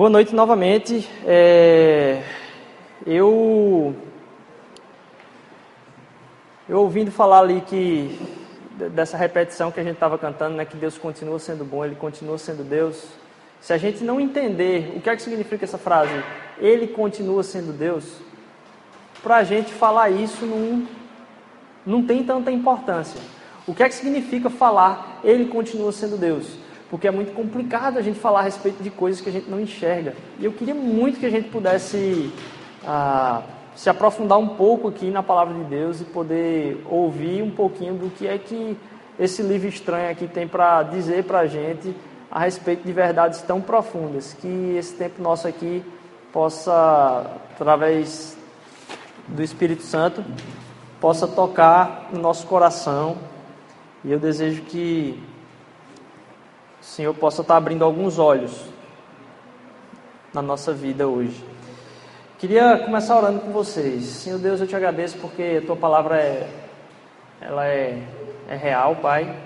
Boa noite novamente. É, eu eu ouvindo falar ali que dessa repetição que a gente estava cantando, né, que Deus continua sendo bom, Ele continua sendo Deus. Se a gente não entender o que é que significa essa frase, Ele continua sendo Deus, para a gente falar isso não, não tem tanta importância. O que é que significa falar Ele continua sendo Deus? Porque é muito complicado a gente falar a respeito de coisas que a gente não enxerga. E eu queria muito que a gente pudesse ah, se aprofundar um pouco aqui na palavra de Deus e poder ouvir um pouquinho do que é que esse livro estranho aqui tem para dizer para a gente a respeito de verdades tão profundas. Que esse tempo nosso aqui possa, através do Espírito Santo, possa tocar no nosso coração. E eu desejo que o Senhor possa estar abrindo alguns olhos na nossa vida hoje. Queria começar orando com vocês. Senhor Deus, eu te agradeço porque a tua palavra é, ela é, é real, Pai,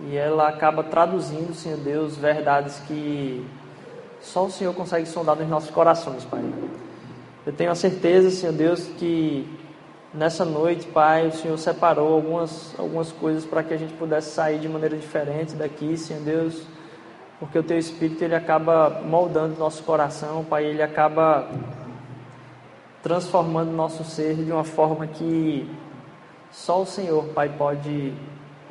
e ela acaba traduzindo, Senhor Deus, verdades que só o Senhor consegue sondar nos nossos corações, Pai. Eu tenho a certeza, Senhor Deus, que Nessa noite, Pai, o Senhor separou algumas, algumas coisas para que a gente pudesse sair de maneira diferente daqui, Senhor Deus, porque o Teu Espírito ele acaba moldando nosso coração, Pai, ele acaba transformando nosso ser de uma forma que só o Senhor, Pai, pode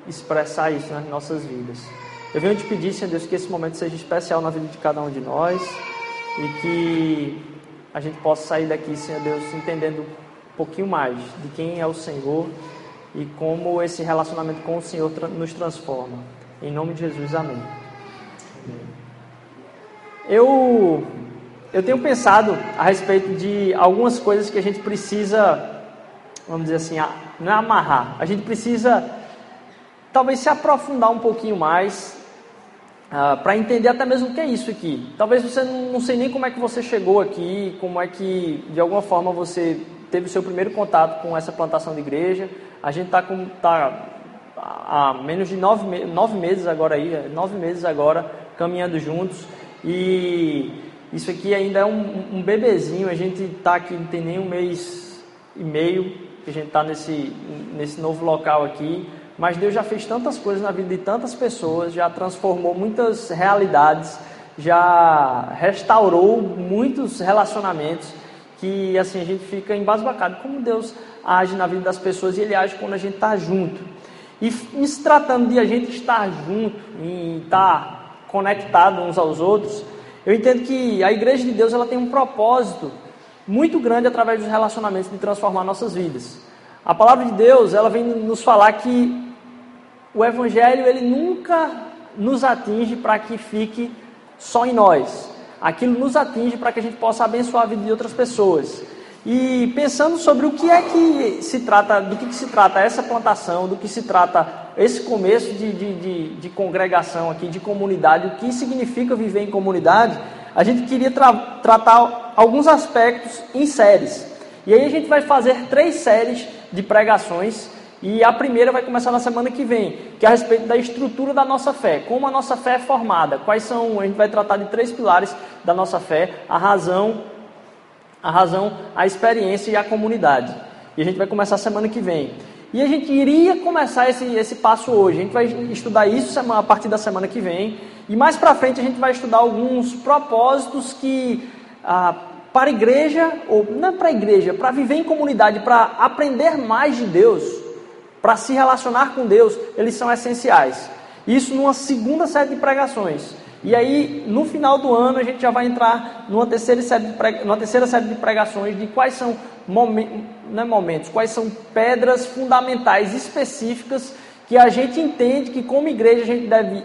expressar isso nas nossas vidas. Eu venho te pedir, Senhor Deus, que esse momento seja especial na vida de cada um de nós e que a gente possa sair daqui, Senhor Deus, entendendo pouquinho mais de quem é o Senhor e como esse relacionamento com o Senhor nos transforma. Em nome de Jesus, amém. Eu, eu tenho pensado a respeito de algumas coisas que a gente precisa, vamos dizer assim, não é amarrar, a gente precisa talvez se aprofundar um pouquinho mais Uh, para entender até mesmo o que é isso aqui. Talvez você não, não sei nem como é que você chegou aqui, como é que de alguma forma você teve seu primeiro contato com essa plantação de igreja. A gente está com tá há menos de nove, nove meses agora aí, é, nove meses agora caminhando juntos e isso aqui ainda é um, um bebezinho. A gente está aqui não tem nem um mês e meio que a gente está nesse nesse novo local aqui. Mas Deus já fez tantas coisas na vida de tantas pessoas, já transformou muitas realidades, já restaurou muitos relacionamentos que assim a gente fica embasbacado como Deus age na vida das pessoas e Ele age quando a gente está junto. E se tratando de a gente estar junto e estar conectado uns aos outros, eu entendo que a Igreja de Deus ela tem um propósito muito grande através dos relacionamentos de transformar nossas vidas. A palavra de Deus ela vem nos falar que o Evangelho ele nunca nos atinge para que fique só em nós aquilo nos atinge para que a gente possa abençoar a vida de outras pessoas. E pensando sobre o que é que se trata, do que, que se trata essa plantação, do que se trata esse começo de, de, de, de congregação aqui, de comunidade, o que significa viver em comunidade, a gente queria tra tratar alguns aspectos em séries. E aí a gente vai fazer três séries de pregações e a primeira vai começar na semana que vem, que é a respeito da estrutura da nossa fé, como a nossa fé é formada, quais são, a gente vai tratar de três pilares da nossa fé, a razão, a razão, a experiência e a comunidade. E a gente vai começar semana que vem. E a gente iria começar esse, esse passo hoje. A gente vai estudar isso a partir da semana que vem. E mais para frente a gente vai estudar alguns propósitos que ah, para a igreja, ou não é para a igreja, para viver em comunidade, para aprender mais de Deus, para se relacionar com Deus, eles são essenciais. Isso numa segunda série de pregações. E aí, no final do ano, a gente já vai entrar numa terceira série de, prega... numa terceira série de pregações de quais são momen... é momentos, quais são pedras fundamentais específicas que a gente entende que, como igreja, a gente deve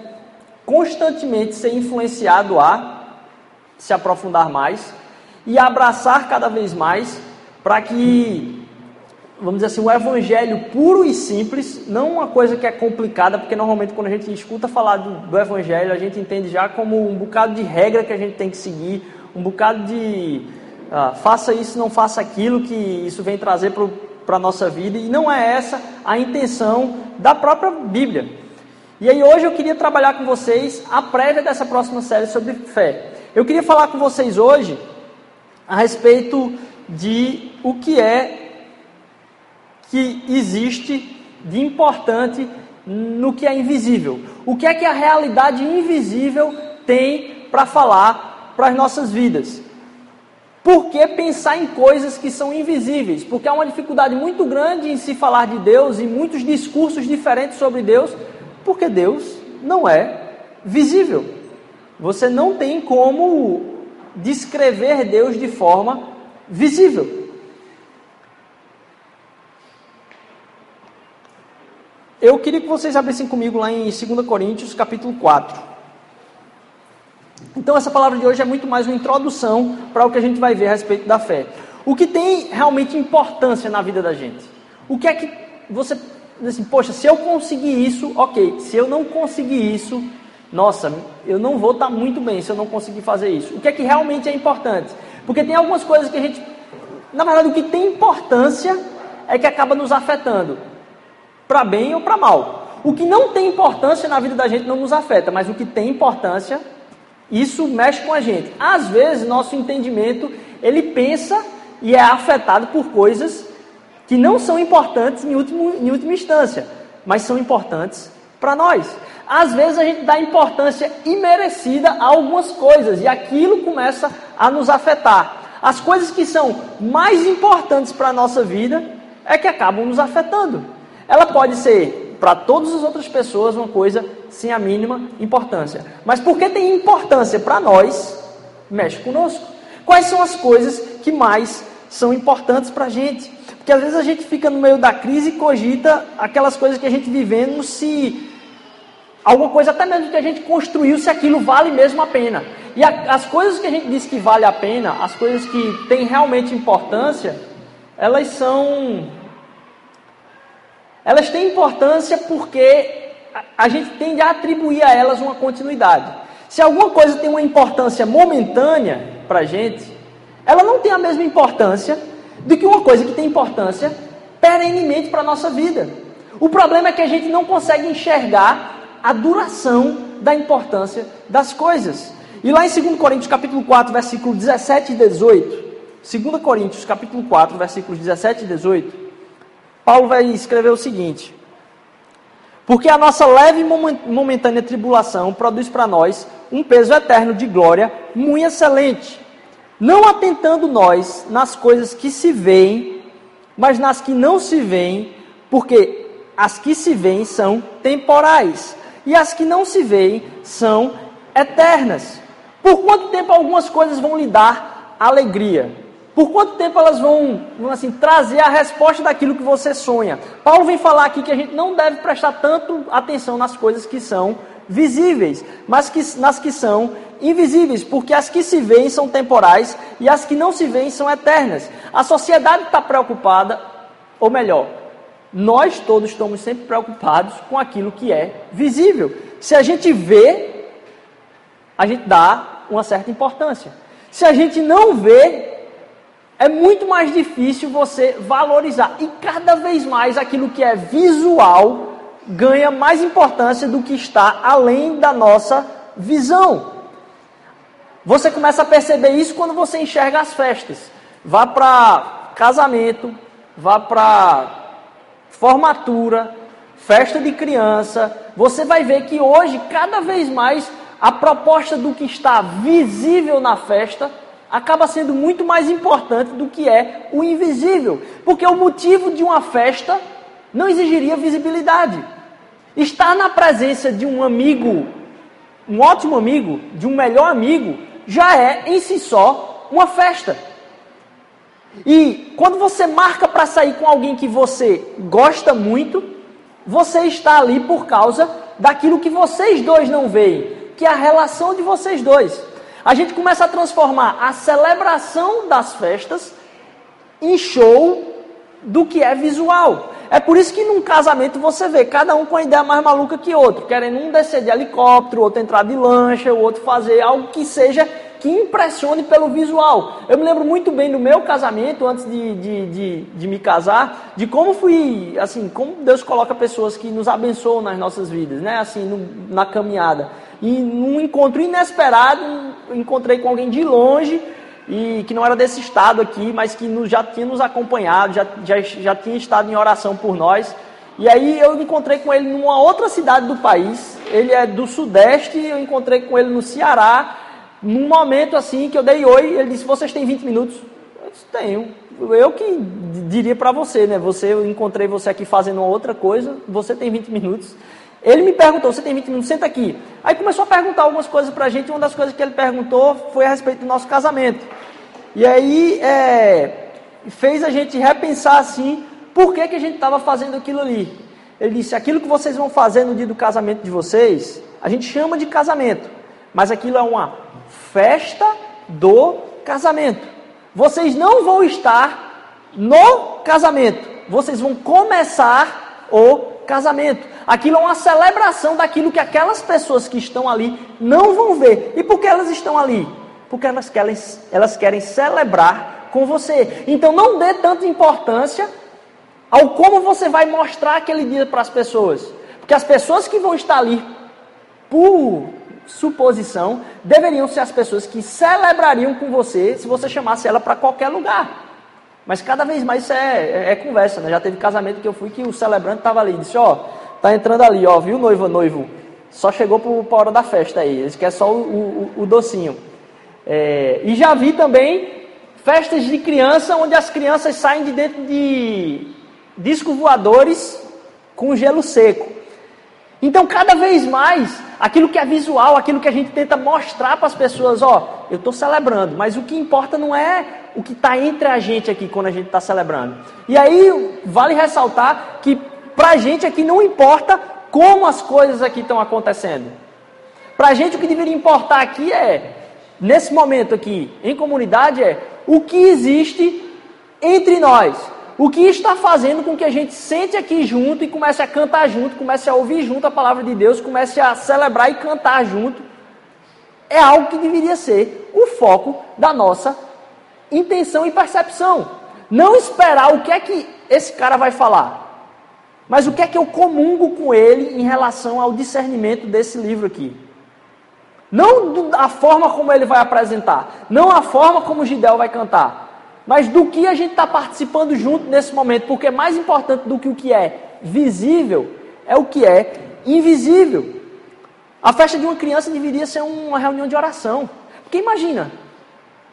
constantemente ser influenciado a se aprofundar mais e abraçar cada vez mais para que vamos dizer assim, o evangelho puro e simples, não uma coisa que é complicada, porque normalmente quando a gente escuta falar do, do evangelho, a gente entende já como um bocado de regra que a gente tem que seguir, um bocado de ah, faça isso, não faça aquilo, que isso vem trazer para a nossa vida, e não é essa a intenção da própria Bíblia. E aí hoje eu queria trabalhar com vocês a prévia dessa próxima série sobre fé. Eu queria falar com vocês hoje a respeito de o que é que existe de importante no que é invisível. O que é que a realidade invisível tem para falar para as nossas vidas? Por que pensar em coisas que são invisíveis? Porque há uma dificuldade muito grande em se falar de Deus e muitos discursos diferentes sobre Deus, porque Deus não é visível. Você não tem como descrever Deus de forma visível. Eu queria que vocês abrissem comigo lá em 2 Coríntios, capítulo 4. Então, essa palavra de hoje é muito mais uma introdução para o que a gente vai ver a respeito da fé. O que tem realmente importância na vida da gente? O que é que você assim, poxa, se eu conseguir isso, ok. Se eu não conseguir isso, nossa, eu não vou estar muito bem se eu não conseguir fazer isso. O que é que realmente é importante? Porque tem algumas coisas que a gente, na verdade, o que tem importância é que acaba nos afetando para bem ou para mal. O que não tem importância na vida da gente não nos afeta, mas o que tem importância, isso mexe com a gente. Às vezes, nosso entendimento, ele pensa e é afetado por coisas que não são importantes em, último, em última instância, mas são importantes para nós. Às vezes a gente dá importância imerecida a algumas coisas e aquilo começa a nos afetar. As coisas que são mais importantes para a nossa vida é que acabam nos afetando. Ela pode ser para todas as outras pessoas uma coisa sem a mínima importância. Mas porque tem importância para nós, mexe conosco. Quais são as coisas que mais são importantes para a gente? Porque às vezes a gente fica no meio da crise e cogita aquelas coisas que a gente vivendo se alguma coisa até mesmo que a gente construiu, se aquilo vale mesmo a pena. E a, as coisas que a gente diz que vale a pena, as coisas que têm realmente importância, elas são elas têm importância porque a gente tende a atribuir a elas uma continuidade. Se alguma coisa tem uma importância momentânea para a gente, ela não tem a mesma importância do que uma coisa que tem importância perenemente para a nossa vida. O problema é que a gente não consegue enxergar a duração da importância das coisas. E lá em 2 Coríntios capítulo 4, versículo 17 e 18, 2 Coríntios capítulo 4, versículos 17 e 18, Paulo vai escrever o seguinte: Porque a nossa leve e momentânea tribulação produz para nós um peso eterno de glória muito excelente, não atentando nós nas coisas que se veem, mas nas que não se veem, porque as que se veem são temporais e as que não se veem são eternas. Por quanto tempo algumas coisas vão lhe dar alegria? Por quanto tempo elas vão, assim, trazer a resposta daquilo que você sonha? Paulo vem falar aqui que a gente não deve prestar tanto atenção nas coisas que são visíveis, mas que, nas que são invisíveis, porque as que se veem são temporais e as que não se veem são eternas. A sociedade está preocupada, ou melhor, nós todos estamos sempre preocupados com aquilo que é visível. Se a gente vê, a gente dá uma certa importância. Se a gente não vê, é muito mais difícil você valorizar. E cada vez mais aquilo que é visual ganha mais importância do que está além da nossa visão. Você começa a perceber isso quando você enxerga as festas. Vá para casamento, vá para formatura, festa de criança. Você vai ver que hoje, cada vez mais, a proposta do que está visível na festa acaba sendo muito mais importante do que é o invisível, porque o motivo de uma festa não exigiria visibilidade. Estar na presença de um amigo, um ótimo amigo, de um melhor amigo, já é em si só uma festa. E quando você marca para sair com alguém que você gosta muito, você está ali por causa daquilo que vocês dois não veem, que é a relação de vocês dois a gente começa a transformar a celebração das festas em show do que é visual. É por isso que num casamento você vê cada um com a ideia mais maluca que outro, querendo um descer de helicóptero, outro entrar de lancha, o outro fazer algo que seja que impressione pelo visual. Eu me lembro muito bem do meu casamento, antes de, de, de, de me casar, de como fui, assim, como Deus coloca pessoas que nos abençoam nas nossas vidas, né? Assim, no, na caminhada. E num encontro inesperado, encontrei com alguém de longe, e que não era desse estado aqui, mas que já tinha nos acompanhado, já, já, já tinha estado em oração por nós. E aí eu encontrei com ele numa outra cidade do país. Ele é do Sudeste, eu encontrei com ele no Ceará. Num momento assim que eu dei oi, ele disse: "Vocês têm 20 minutos?" Eu disse: "Tenho". Eu que diria para você, né? Você eu encontrei você aqui fazendo outra coisa, você tem 20 minutos. Ele me perguntou: "Você tem 20 minutos? Senta aqui". Aí começou a perguntar algumas coisas para a gente. Uma das coisas que ele perguntou foi a respeito do nosso casamento. E aí é, fez a gente repensar assim por que, que a gente estava fazendo aquilo ali? Ele disse: aquilo que vocês vão fazer no dia do casamento de vocês, a gente chama de casamento, mas aquilo é uma festa do casamento. Vocês não vão estar no casamento, vocês vão começar o casamento. Aquilo é uma celebração daquilo que aquelas pessoas que estão ali não vão ver. E por que elas estão ali? Porque elas querem, elas querem celebrar com você. Então não dê tanta importância ao como você vai mostrar aquele dia para as pessoas. Porque as pessoas que vão estar ali, por suposição, deveriam ser as pessoas que celebrariam com você se você chamasse ela para qualquer lugar. Mas cada vez mais isso é, é, é, conversa, né? Já teve casamento que eu fui que o celebrante estava ali, disse, ó, tá entrando ali, ó, viu noivo, noivo, só chegou para a hora da festa aí, eles querem só o, o, o docinho. É, e já vi também festas de criança onde as crianças saem de dentro de discos voadores com gelo seco. Então, cada vez mais, aquilo que é visual, aquilo que a gente tenta mostrar para as pessoas, ó, eu estou celebrando, mas o que importa não é o que está entre a gente aqui quando a gente está celebrando. E aí, vale ressaltar que para a gente aqui não importa como as coisas aqui estão acontecendo. Para a gente o que deveria importar aqui é, nesse momento aqui, em comunidade, é o que existe entre nós. O que está fazendo com que a gente sente aqui junto e comece a cantar junto, comece a ouvir junto a palavra de Deus, comece a celebrar e cantar junto, é algo que deveria ser o foco da nossa intenção e percepção. Não esperar o que é que esse cara vai falar, mas o que é que eu comungo com ele em relação ao discernimento desse livro aqui. Não a forma como ele vai apresentar, não a forma como Gidel vai cantar, mas do que a gente está participando junto nesse momento, porque mais importante do que o que é visível é o que é invisível. A festa de uma criança deveria ser uma reunião de oração. Porque imagina,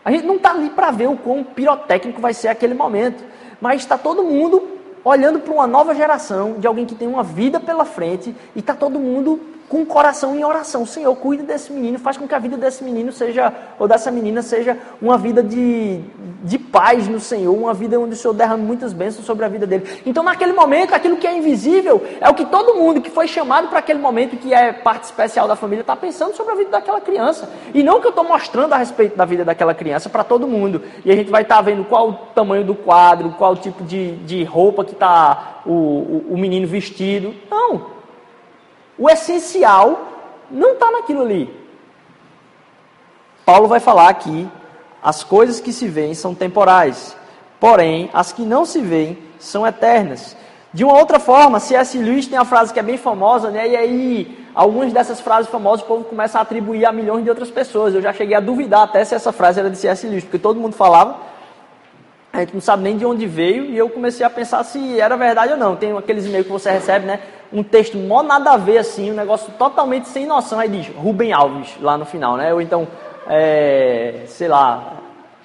a gente não está ali para ver o quão pirotécnico vai ser aquele momento, mas está todo mundo olhando para uma nova geração de alguém que tem uma vida pela frente e está todo mundo com o coração em oração. Senhor, cuida desse menino, faz com que a vida desse menino seja, ou dessa menina, seja uma vida de, de paz no Senhor, uma vida onde o Senhor derrama muitas bênçãos sobre a vida dele. Então, naquele momento, aquilo que é invisível é o que todo mundo que foi chamado para aquele momento, que é parte especial da família, está pensando sobre a vida daquela criança. E não que eu estou mostrando a respeito da vida daquela criança para todo mundo. E a gente vai estar tá vendo qual o tamanho do quadro, qual o tipo de, de roupa que está o, o, o menino vestido. Não. O essencial não está naquilo ali. Paulo vai falar aqui: as coisas que se veem são temporais, porém as que não se veem são eternas. De uma outra forma, C.S. Lewis tem uma frase que é bem famosa, né? E aí, algumas dessas frases famosas o povo começa a atribuir a milhões de outras pessoas. Eu já cheguei a duvidar até se essa frase era de C.S. Lewis, porque todo mundo falava, a gente não sabe nem de onde veio, e eu comecei a pensar se era verdade ou não. Tem aqueles e-mails que você recebe, né? Um texto mó nada a ver, assim, um negócio totalmente sem noção. Aí diz Rubem Alves lá no final, né? Ou então, é, sei lá,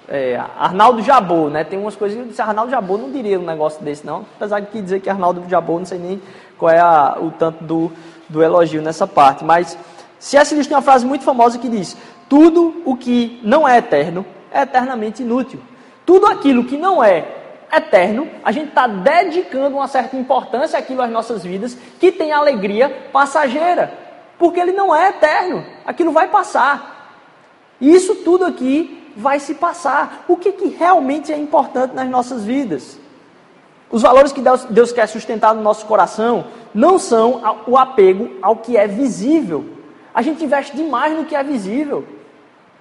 é, Arnaldo Jabô, né? Tem umas coisas que eu disse, Arnaldo Jabô não diria um negócio desse, não. Apesar de que dizer que Arnaldo Jabô, não sei nem qual é a, o tanto do, do elogio nessa parte. Mas C.S. Lewis tem uma frase muito famosa que diz: Tudo o que não é eterno é eternamente inútil. Tudo aquilo que não é eterno, a gente está dedicando uma certa importância àquilo às nossas vidas, que tem alegria passageira, porque ele não é eterno, aquilo vai passar. E isso tudo aqui vai se passar. O que, que realmente é importante nas nossas vidas? Os valores que Deus, Deus quer sustentar no nosso coração não são o apego ao que é visível. A gente investe demais no que é visível.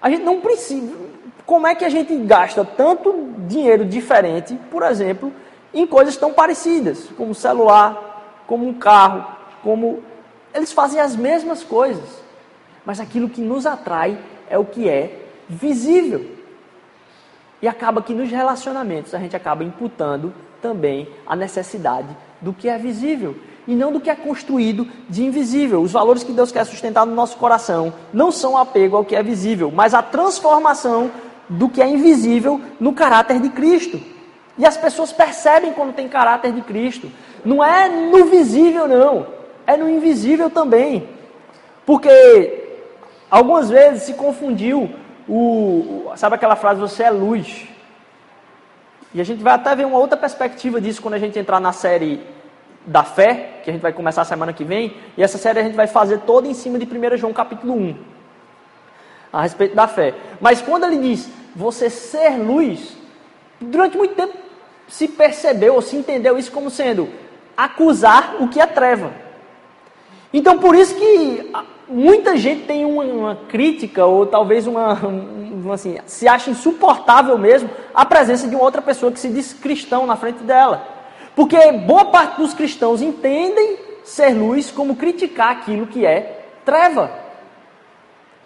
A gente não precisa. Como é que a gente gasta tanto dinheiro diferente, por exemplo, em coisas tão parecidas, como celular, como um carro, como. Eles fazem as mesmas coisas, mas aquilo que nos atrai é o que é visível. E acaba que nos relacionamentos a gente acaba imputando também a necessidade do que é visível e não do que é construído de invisível. Os valores que Deus quer sustentar no nosso coração não são apego ao que é visível, mas a transformação do que é invisível no caráter de Cristo. E as pessoas percebem quando tem caráter de Cristo. Não é no visível, não. É no invisível também. Porque algumas vezes se confundiu o, sabe aquela frase, você é luz. E a gente vai até ver uma outra perspectiva disso quando a gente entrar na série da fé, que a gente vai começar semana que vem, e essa série a gente vai fazer toda em cima de 1 João capítulo 1, a respeito da fé. Mas quando ele diz você ser luz, durante muito tempo se percebeu ou se entendeu isso como sendo acusar o que é treva. Então por isso que muita gente tem uma, uma crítica ou talvez uma, uma, assim, se acha insuportável mesmo a presença de uma outra pessoa que se diz cristão na frente dela. Porque boa parte dos cristãos entendem ser luz como criticar aquilo que é treva.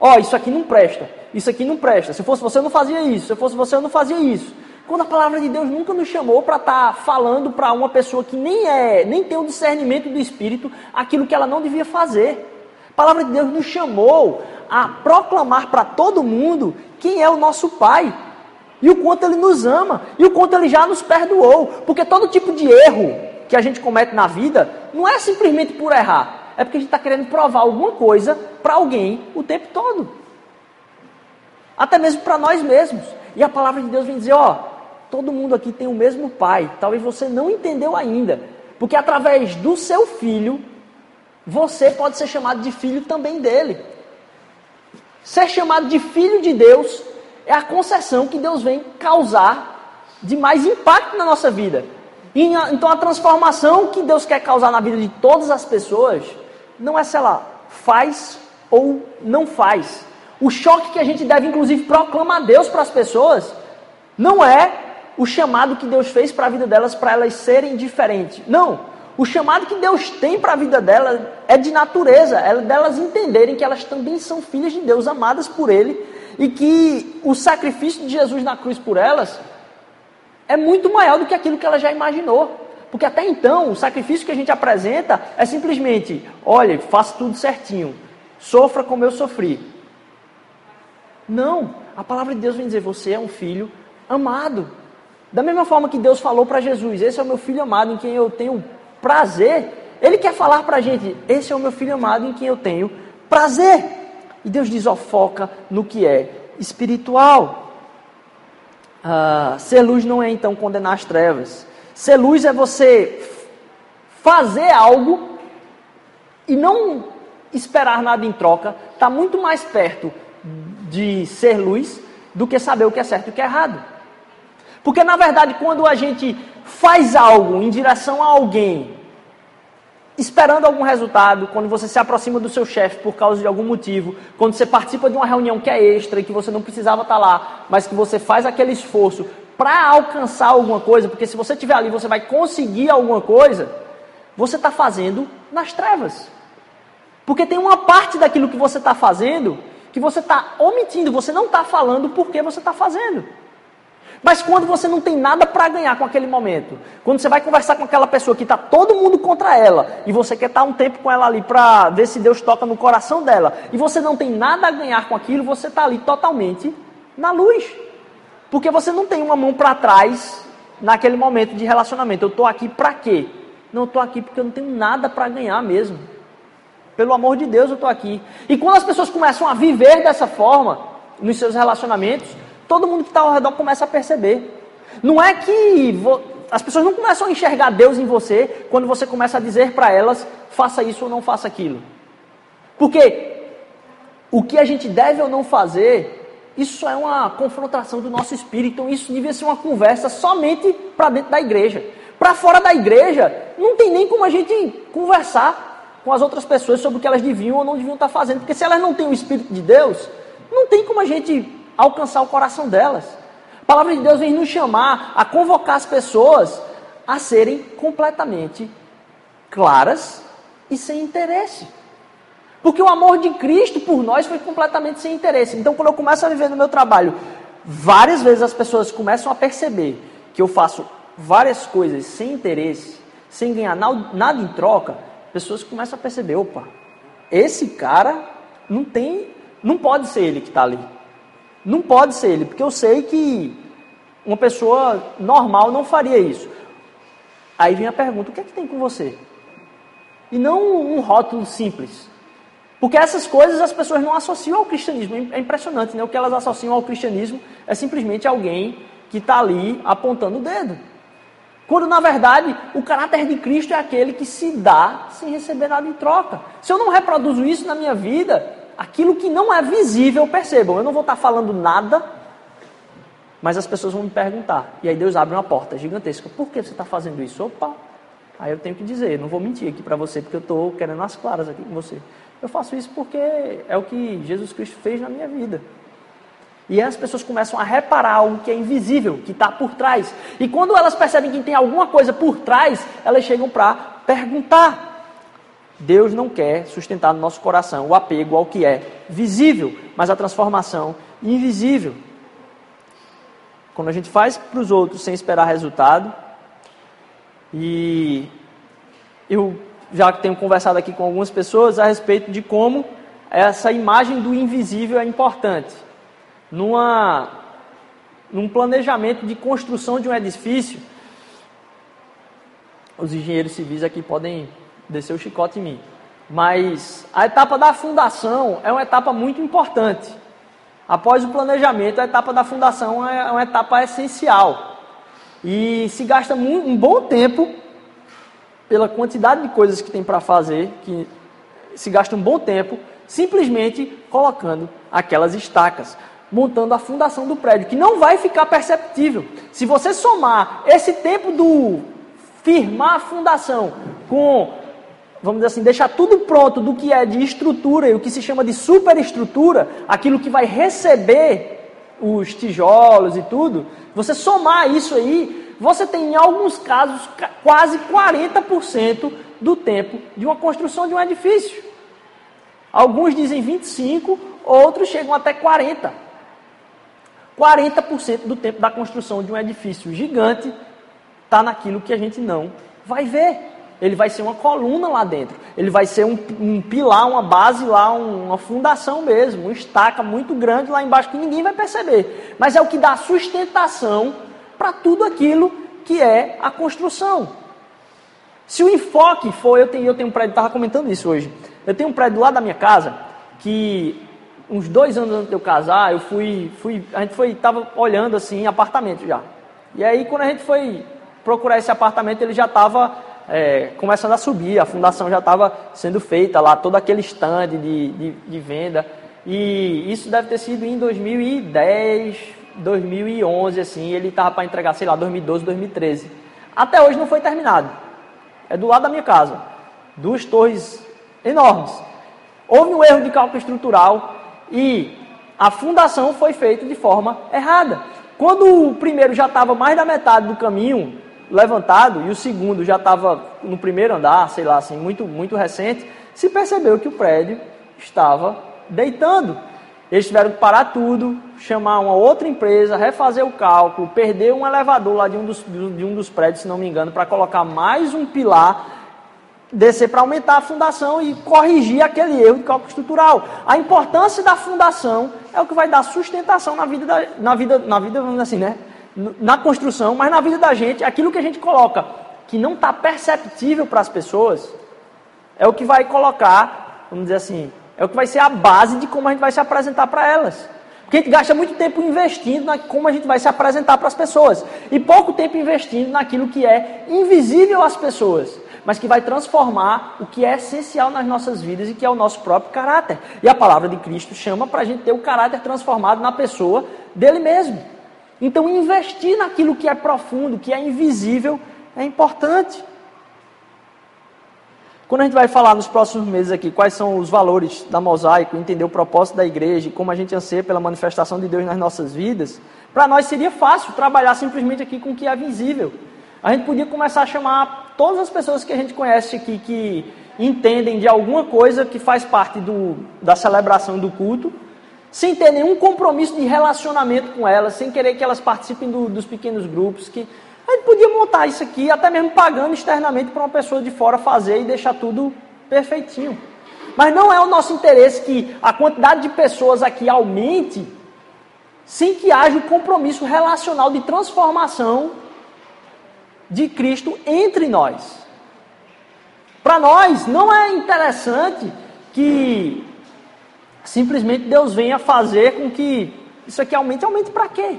Ó, oh, isso aqui não presta, isso aqui não presta. Se fosse você, eu não fazia isso. Se fosse você, eu não fazia isso. Quando a palavra de Deus nunca nos chamou para estar tá falando para uma pessoa que nem é, nem tem o discernimento do Espírito, aquilo que ela não devia fazer. A palavra de Deus nos chamou a proclamar para todo mundo quem é o nosso Pai. E o quanto Ele nos ama. E o quanto Ele já nos perdoou. Porque todo tipo de erro que a gente comete na vida não é simplesmente por errar. É porque a gente está querendo provar alguma coisa para alguém o tempo todo. Até mesmo para nós mesmos. E a palavra de Deus vem dizer: ó, todo mundo aqui tem o mesmo pai. Talvez você não entendeu ainda. Porque através do seu filho, você pode ser chamado de filho também dele. Ser chamado de filho de Deus é a concessão que Deus vem causar de mais impacto na nossa vida. E, então a transformação que Deus quer causar na vida de todas as pessoas não é se ela faz ou não faz. O choque que a gente deve, inclusive, proclamar a Deus para as pessoas não é o chamado que Deus fez para a vida delas para elas serem diferentes. Não. O chamado que Deus tem para a vida delas é de natureza, é delas entenderem que elas também são filhas de Deus, amadas por Ele, e que o sacrifício de Jesus na cruz por elas é muito maior do que aquilo que ela já imaginou. Porque até então, o sacrifício que a gente apresenta é simplesmente: olha, faça tudo certinho, sofra como eu sofri. Não, a palavra de Deus vem dizer: você é um filho amado. Da mesma forma que Deus falou para Jesus: esse é o meu filho amado em quem eu tenho prazer. Ele quer falar para a gente: esse é o meu filho amado em quem eu tenho prazer. E Deus diz: ó, foca no que é espiritual. Ah, ser luz não é então condenar as trevas. Ser luz é você fazer algo e não esperar nada em troca. Está muito mais perto de ser luz do que saber o que é certo e o que é errado. Porque na verdade, quando a gente faz algo em direção a alguém esperando algum resultado, quando você se aproxima do seu chefe por causa de algum motivo, quando você participa de uma reunião que é extra e que você não precisava estar lá, mas que você faz aquele esforço para alcançar alguma coisa, porque se você estiver ali você vai conseguir alguma coisa, você está fazendo nas trevas. Porque tem uma parte daquilo que você está fazendo que você está omitindo, você não está falando porque você está fazendo. Mas quando você não tem nada para ganhar com aquele momento, quando você vai conversar com aquela pessoa que está todo mundo contra ela, e você quer estar tá um tempo com ela ali para ver se Deus toca no coração dela, e você não tem nada a ganhar com aquilo, você está ali totalmente na luz. Porque você não tem uma mão para trás naquele momento de relacionamento. Eu estou aqui para quê? Não estou aqui porque eu não tenho nada para ganhar mesmo. Pelo amor de Deus, eu estou aqui. E quando as pessoas começam a viver dessa forma, nos seus relacionamentos, todo mundo que está ao redor começa a perceber. Não é que as pessoas não começam a enxergar Deus em você quando você começa a dizer para elas, faça isso ou não faça aquilo. Porque o que a gente deve ou não fazer, isso é uma confrontação do nosso espírito. Então isso devia ser uma conversa somente para dentro da igreja. Para fora da igreja, não tem nem como a gente conversar com as outras pessoas sobre o que elas deviam ou não deviam estar fazendo. Porque se elas não têm o Espírito de Deus, não tem como a gente alcançar o coração delas. A palavra de Deus vem nos chamar a convocar as pessoas a serem completamente claras e sem interesse. Porque o amor de Cristo por nós foi completamente sem interesse. Então, quando eu começo a viver no meu trabalho, várias vezes as pessoas começam a perceber que eu faço várias coisas sem interesse, sem ganhar nada em troca, pessoas começam a perceber, opa, esse cara não tem, não pode ser ele que está ali. Não pode ser ele, porque eu sei que uma pessoa normal não faria isso. Aí vem a pergunta: o que é que tem com você? E não um rótulo simples. Porque essas coisas as pessoas não associam ao cristianismo. É impressionante, né? O que elas associam ao cristianismo é simplesmente alguém que está ali apontando o dedo. Quando na verdade o caráter de Cristo é aquele que se dá sem receber nada em troca. Se eu não reproduzo isso na minha vida, aquilo que não é visível, percebam, eu não vou estar falando nada, mas as pessoas vão me perguntar. E aí Deus abre uma porta gigantesca. Por que você está fazendo isso? Opa! Aí eu tenho que dizer, não vou mentir aqui para você, porque eu estou querendo as claras aqui com você. Eu faço isso porque é o que Jesus Cristo fez na minha vida. E as pessoas começam a reparar algo que é invisível, que está por trás. E quando elas percebem que tem alguma coisa por trás, elas chegam para perguntar. Deus não quer sustentar no nosso coração o apego ao que é visível, mas a transformação invisível. Quando a gente faz para os outros sem esperar resultado, e eu já tenho conversado aqui com algumas pessoas a respeito de como essa imagem do invisível é importante numa, num planejamento de construção de um edifício, os engenheiros civis aqui podem descer o chicote em mim. Mas a etapa da fundação é uma etapa muito importante. Após o planejamento, a etapa da fundação é uma etapa essencial. E se gasta um bom tempo, pela quantidade de coisas que tem para fazer, que se gasta um bom tempo simplesmente colocando aquelas estacas montando a fundação do prédio, que não vai ficar perceptível. Se você somar esse tempo do firmar a fundação com, vamos dizer assim, deixar tudo pronto do que é de estrutura e o que se chama de superestrutura, aquilo que vai receber os tijolos e tudo, você somar isso aí, você tem em alguns casos quase 40% do tempo de uma construção de um edifício. Alguns dizem 25, outros chegam até 40. 40% do tempo da construção de um edifício gigante está naquilo que a gente não vai ver. Ele vai ser uma coluna lá dentro. Ele vai ser um, um pilar, uma base lá, um, uma fundação mesmo, uma estaca muito grande lá embaixo que ninguém vai perceber. Mas é o que dá sustentação para tudo aquilo que é a construção. Se o enfoque for, eu tenho, eu tenho um prédio, estava comentando isso hoje. Eu tenho um prédio lá da minha casa que uns dois anos antes de eu casar, eu fui, fui a gente foi, estava olhando assim, apartamento já. E aí quando a gente foi procurar esse apartamento, ele já estava é, começando a subir, a fundação já estava sendo feita lá, todo aquele stand de, de, de venda. E isso deve ter sido em 2010, 2011, assim, ele estava para entregar, sei lá, 2012, 2013. Até hoje não foi terminado. É do lado da minha casa. Duas torres enormes. Houve um erro de cálculo estrutural, e a fundação foi feita de forma errada. Quando o primeiro já estava mais da metade do caminho levantado e o segundo já estava no primeiro andar, sei lá, assim, muito, muito recente, se percebeu que o prédio estava deitando. Eles tiveram que parar tudo, chamar uma outra empresa, refazer o cálculo, perder um elevador lá de um dos, de um dos prédios, se não me engano, para colocar mais um pilar descer para aumentar a fundação e corrigir aquele erro de cálculo estrutural. A importância da fundação é o que vai dar sustentação na vida, da, na vida, na vida, assim, né? Na construção, mas na vida da gente, aquilo que a gente coloca que não está perceptível para as pessoas, é o que vai colocar, vamos dizer assim, é o que vai ser a base de como a gente vai se apresentar para elas. Porque a gente gasta muito tempo investindo na como a gente vai se apresentar para as pessoas e pouco tempo investindo naquilo que é invisível às pessoas mas que vai transformar o que é essencial nas nossas vidas e que é o nosso próprio caráter. E a palavra de Cristo chama para a gente ter o caráter transformado na pessoa dele mesmo. Então, investir naquilo que é profundo, que é invisível, é importante. Quando a gente vai falar nos próximos meses aqui quais são os valores da mosaico, entender o propósito da igreja e como a gente anseia pela manifestação de Deus nas nossas vidas, para nós seria fácil trabalhar simplesmente aqui com o que é visível. A gente podia começar a chamar todas as pessoas que a gente conhece aqui que entendem de alguma coisa que faz parte do, da celebração do culto, sem ter nenhum compromisso de relacionamento com elas, sem querer que elas participem do, dos pequenos grupos, que a gente podia montar isso aqui, até mesmo pagando externamente para uma pessoa de fora fazer e deixar tudo perfeitinho. Mas não é o nosso interesse que a quantidade de pessoas aqui aumente sem que haja o compromisso relacional de transformação de Cristo entre nós. Para nós, não é interessante que simplesmente Deus venha fazer com que isso aqui aumente. Aumente para quê?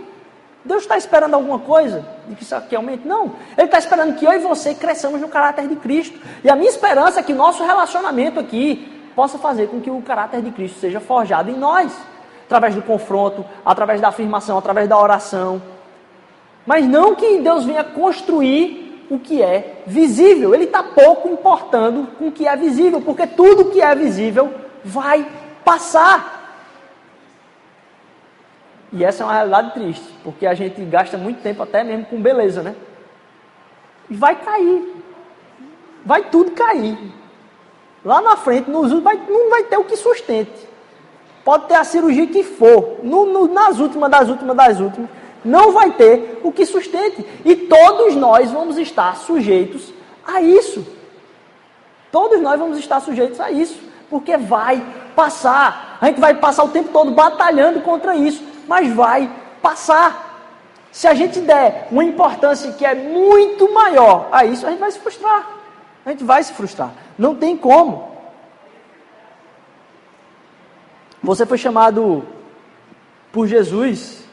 Deus está esperando alguma coisa de que isso aqui aumente? Não. Ele está esperando que eu e você cresçamos no caráter de Cristo. E a minha esperança é que nosso relacionamento aqui possa fazer com que o caráter de Cristo seja forjado em nós. Através do confronto, através da afirmação, através da oração. Mas não que Deus venha construir o que é visível. Ele está pouco importando com o que é visível, porque tudo que é visível vai passar. E essa é uma realidade triste, porque a gente gasta muito tempo até mesmo com beleza, né? E vai cair. Vai tudo cair. Lá na frente, nos, vai, não vai ter o que sustente. Pode ter a cirurgia que for, no, no, nas últimas das últimas das últimas, não vai ter o que sustente. E todos nós vamos estar sujeitos a isso. Todos nós vamos estar sujeitos a isso, porque vai passar. A gente vai passar o tempo todo batalhando contra isso mas vai passar. Se a gente der uma importância que é muito maior a isso, a gente vai se frustrar. A gente vai se frustrar. Não tem como. Você foi chamado por Jesus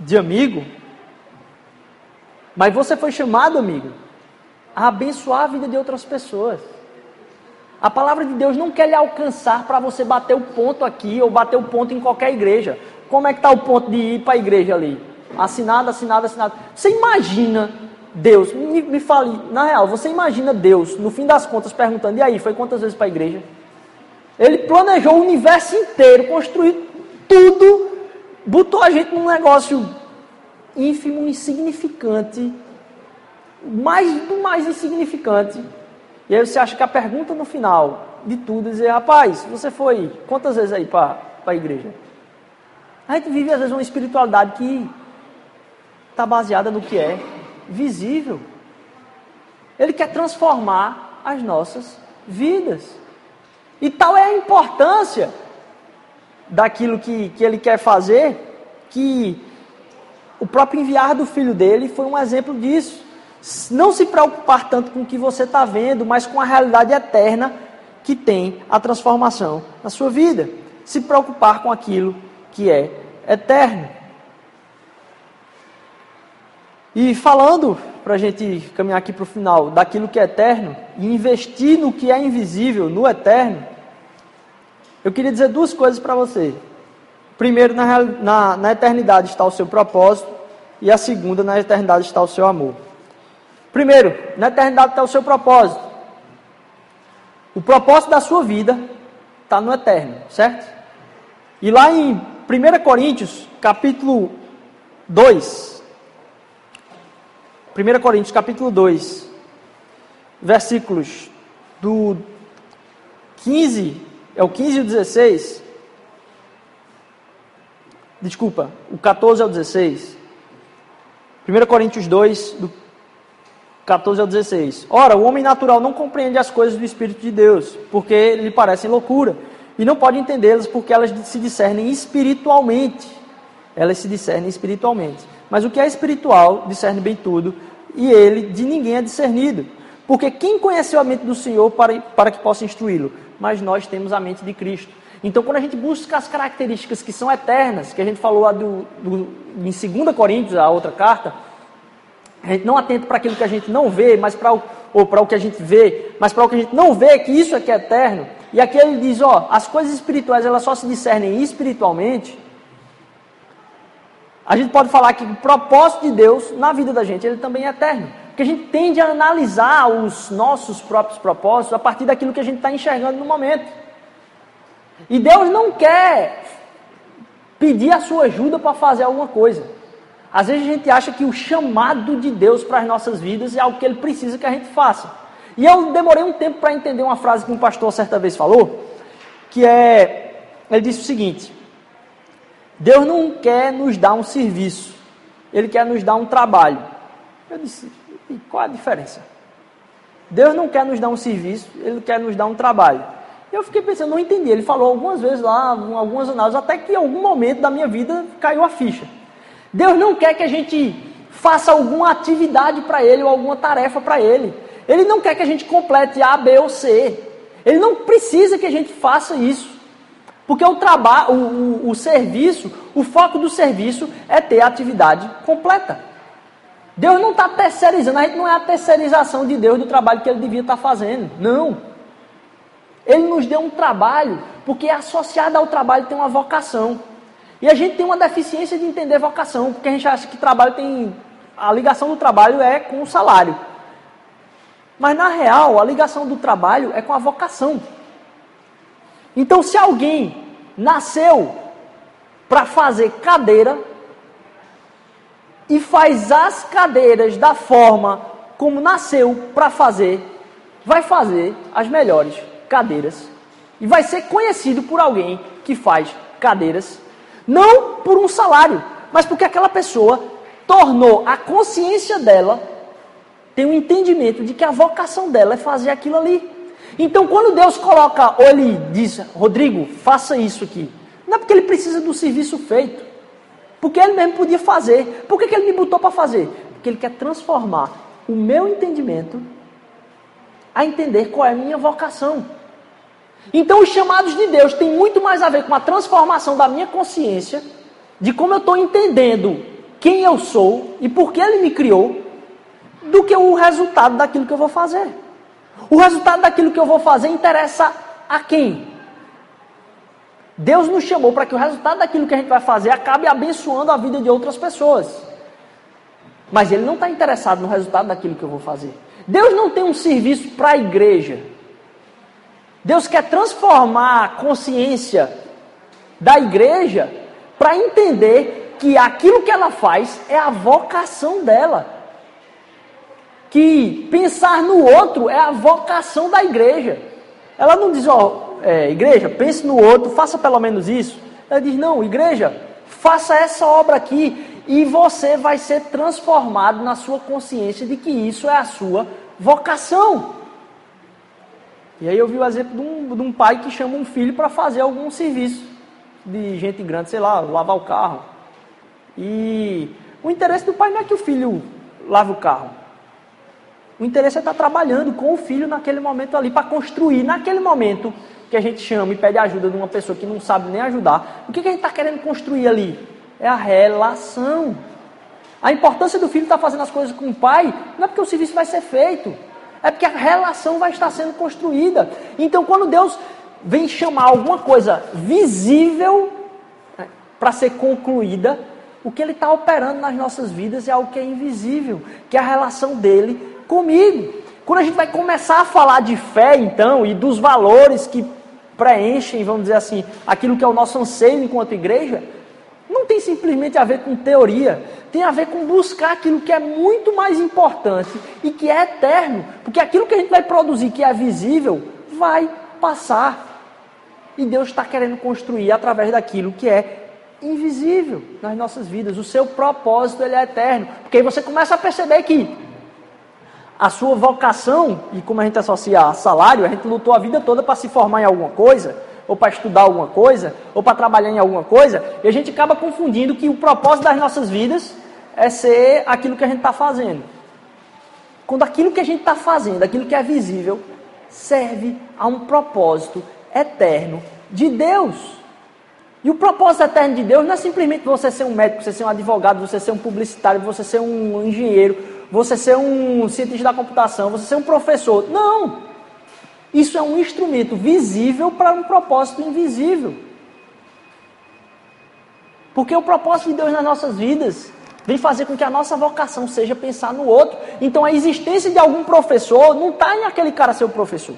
de amigo, mas você foi chamado, amigo, a abençoar a vida de outras pessoas. A palavra de Deus não quer lhe alcançar para você bater o ponto aqui ou bater o ponto em qualquer igreja. Como é que está o ponto de ir para a igreja ali? Assinado, assinado, assinado. Você imagina Deus, me, me fale, na real, você imagina Deus, no fim das contas, perguntando, e aí, foi quantas vezes para a igreja? Ele planejou o universo inteiro, construiu tudo, botou a gente num negócio ínfimo, insignificante, mais do mais insignificante. E aí você acha que a pergunta no final de tudo é dizer, rapaz, você foi quantas vezes aí para a igreja? A gente vive às vezes uma espiritualidade que está baseada no que é visível. Ele quer transformar as nossas vidas. E tal é a importância daquilo que, que ele quer fazer, que o próprio enviar do filho dele foi um exemplo disso. Não se preocupar tanto com o que você está vendo, mas com a realidade eterna que tem a transformação na sua vida. Se preocupar com aquilo que é eterno. E falando, para a gente caminhar aqui para o final, daquilo que é eterno, e investir no que é invisível, no eterno, eu queria dizer duas coisas para você. Primeiro, na, na, na eternidade está o seu propósito, e a segunda, na eternidade está o seu amor. Primeiro, na eternidade está o seu propósito. O propósito da sua vida está no eterno, certo? E lá em 1 Coríntios, capítulo 2. 1 Coríntios, capítulo 2, versículos do 15, é o 15 e o 16. Desculpa, o 14 ao 16. 1 Coríntios 2, do 14 ao 16. Ora, o homem natural não compreende as coisas do Espírito de Deus, porque lhe parecem loucura e não pode entendê-las porque elas se discernem espiritualmente. Elas se discernem espiritualmente. Mas o que é espiritual discerne bem tudo, e ele de ninguém é discernido. Porque quem conheceu a mente do Senhor para, para que possa instruí-lo? Mas nós temos a mente de Cristo. Então, quando a gente busca as características que são eternas, que a gente falou do, do, em 2 Coríntios, a outra carta, a gente não atenta para aquilo que a gente não vê, mas para o, ou para o que a gente vê, mas para o que a gente não vê, que isso que é eterno. E aqui ele diz, ó, as coisas espirituais elas só se discernem espiritualmente. A gente pode falar que o propósito de Deus na vida da gente, ele também é eterno. Porque a gente tende a analisar os nossos próprios propósitos a partir daquilo que a gente está enxergando no momento. E Deus não quer pedir a sua ajuda para fazer alguma coisa. Às vezes a gente acha que o chamado de Deus para as nossas vidas é algo que Ele precisa que a gente faça. E eu demorei um tempo para entender uma frase que um pastor certa vez falou, que é, ele disse o seguinte: Deus não quer nos dar um serviço, Ele quer nos dar um trabalho. Eu disse, e qual a diferença? Deus não quer nos dar um serviço, Ele quer nos dar um trabalho. Eu fiquei pensando, não entendi. Ele falou algumas vezes lá, algumas análises, até que em algum momento da minha vida caiu a ficha. Deus não quer que a gente faça alguma atividade para Ele ou alguma tarefa para Ele. Ele não quer que a gente complete A, B ou C. Ele não precisa que a gente faça isso. Porque o trabalho, o, o, serviço, o foco do serviço é ter a atividade completa. Deus não está terceirizando, a gente não é a terceirização de Deus do trabalho que ele devia estar tá fazendo. Não. Ele nos deu um trabalho, porque associado ao trabalho tem uma vocação. E a gente tem uma deficiência de entender vocação, porque a gente acha que trabalho tem. A ligação do trabalho é com o salário. Mas na real, a ligação do trabalho é com a vocação. Então, se alguém nasceu para fazer cadeira e faz as cadeiras da forma como nasceu para fazer, vai fazer as melhores cadeiras e vai ser conhecido por alguém que faz cadeiras, não por um salário, mas porque aquela pessoa tornou a consciência dela tem um entendimento de que a vocação dela é fazer aquilo ali. Então, quando Deus coloca, ou Ele diz, Rodrigo, faça isso aqui, não é porque Ele precisa do serviço feito, porque Ele mesmo podia fazer. Por que, que Ele me botou para fazer? Porque Ele quer transformar o meu entendimento a entender qual é a minha vocação. Então, os chamados de Deus têm muito mais a ver com a transformação da minha consciência, de como eu estou entendendo quem eu sou e por que Ele me criou, do que o resultado daquilo que eu vou fazer. O resultado daquilo que eu vou fazer interessa a quem? Deus nos chamou para que o resultado daquilo que a gente vai fazer acabe abençoando a vida de outras pessoas. Mas Ele não está interessado no resultado daquilo que eu vou fazer. Deus não tem um serviço para a igreja. Deus quer transformar a consciência da igreja para entender que aquilo que ela faz é a vocação dela. Que pensar no outro é a vocação da igreja. Ela não diz, ó, é, igreja, pense no outro, faça pelo menos isso. Ela diz, não, igreja, faça essa obra aqui e você vai ser transformado na sua consciência de que isso é a sua vocação. E aí eu vi o exemplo de um, de um pai que chama um filho para fazer algum serviço de gente grande, sei lá, lavar o carro. E o interesse do pai não é que o filho lave o carro. O interesse é estar trabalhando com o filho naquele momento ali, para construir naquele momento que a gente chama e pede ajuda de uma pessoa que não sabe nem ajudar. O que, que a gente está querendo construir ali? É a relação. A importância do filho estar tá fazendo as coisas com o pai não é porque o serviço vai ser feito, é porque a relação vai estar sendo construída. Então, quando Deus vem chamar alguma coisa visível né, para ser concluída, o que Ele está operando nas nossas vidas é algo que é invisível, que é a relação dele comigo. Quando a gente vai começar a falar de fé, então, e dos valores que preenchem, vamos dizer assim, aquilo que é o nosso anseio enquanto igreja, não tem simplesmente a ver com teoria, tem a ver com buscar aquilo que é muito mais importante e que é eterno, porque aquilo que a gente vai produzir, que é visível, vai passar. E Deus está querendo construir através daquilo que é invisível nas nossas vidas. O seu propósito ele é eterno, porque aí você começa a perceber que a sua vocação, e como a gente associa a salário, a gente lutou a vida toda para se formar em alguma coisa, ou para estudar alguma coisa, ou para trabalhar em alguma coisa, e a gente acaba confundindo que o propósito das nossas vidas é ser aquilo que a gente está fazendo. Quando aquilo que a gente está fazendo, aquilo que é visível, serve a um propósito eterno de Deus. E o propósito eterno de Deus não é simplesmente você ser um médico, você ser um advogado, você ser um publicitário, você ser um engenheiro, você ser um cientista da computação, você ser um professor. Não! Isso é um instrumento visível para um propósito invisível. Porque o propósito de Deus nas nossas vidas Vem fazer com que a nossa vocação seja pensar no outro. Então a existência de algum professor não está em aquele cara ser o professor.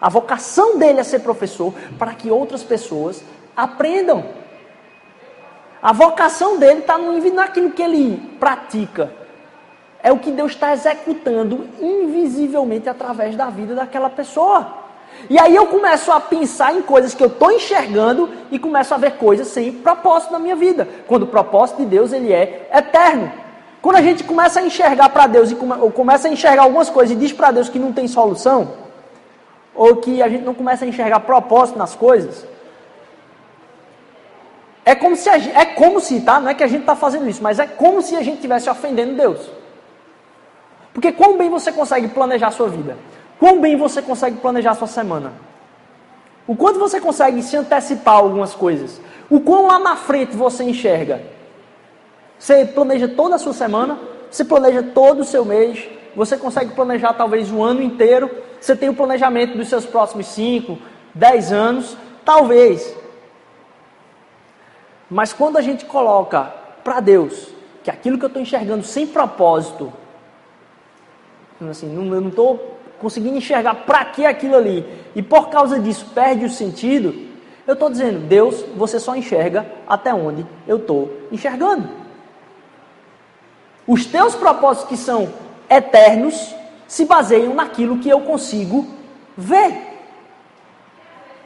A vocação dele é ser professor para que outras pessoas aprendam. A vocação dele está naquilo que ele pratica. É o que Deus está executando invisivelmente através da vida daquela pessoa. E aí eu começo a pensar em coisas que eu estou enxergando e começo a ver coisas sem propósito na minha vida. Quando o propósito de Deus ele é eterno. Quando a gente começa a enxergar para Deus e come, ou começa a enxergar algumas coisas e diz para Deus que não tem solução, ou que a gente não começa a enxergar propósito nas coisas, é como se, é como se, tá? Não é que a gente está fazendo isso, mas é como se a gente estivesse ofendendo Deus. Porque quão bem você consegue planejar a sua vida? Quão bem você consegue planejar sua semana? O quanto você consegue se antecipar algumas coisas? O quão lá na frente você enxerga? Você planeja toda a sua semana? Você planeja todo o seu mês? Você consegue planejar talvez o ano inteiro? Você tem o planejamento dos seus próximos 5, 10 anos? Talvez. Mas quando a gente coloca para Deus que aquilo que eu estou enxergando sem propósito, assim, não estou conseguindo enxergar para que aquilo ali, e por causa disso perde o sentido, eu estou dizendo, Deus, você só enxerga até onde eu estou enxergando. Os teus propósitos que são eternos se baseiam naquilo que eu consigo ver.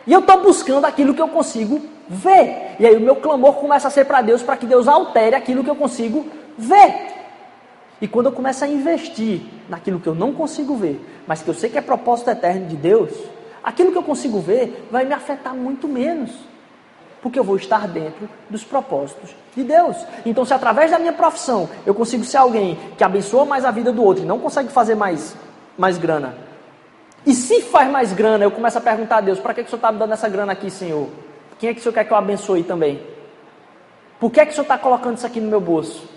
E eu estou buscando aquilo que eu consigo ver. E aí o meu clamor começa a ser para Deus, para que Deus altere aquilo que eu consigo ver. E quando eu começo a investir naquilo que eu não consigo ver, mas que eu sei que é propósito eterno de Deus, aquilo que eu consigo ver vai me afetar muito menos. Porque eu vou estar dentro dos propósitos de Deus. Então, se através da minha profissão eu consigo ser alguém que abençoa mais a vida do outro e não consegue fazer mais, mais grana, e se faz mais grana, eu começo a perguntar a Deus: para que, que o Senhor está me dando essa grana aqui, Senhor? Quem é que o Senhor quer que eu abençoe também? Por que é que o Senhor está colocando isso aqui no meu bolso?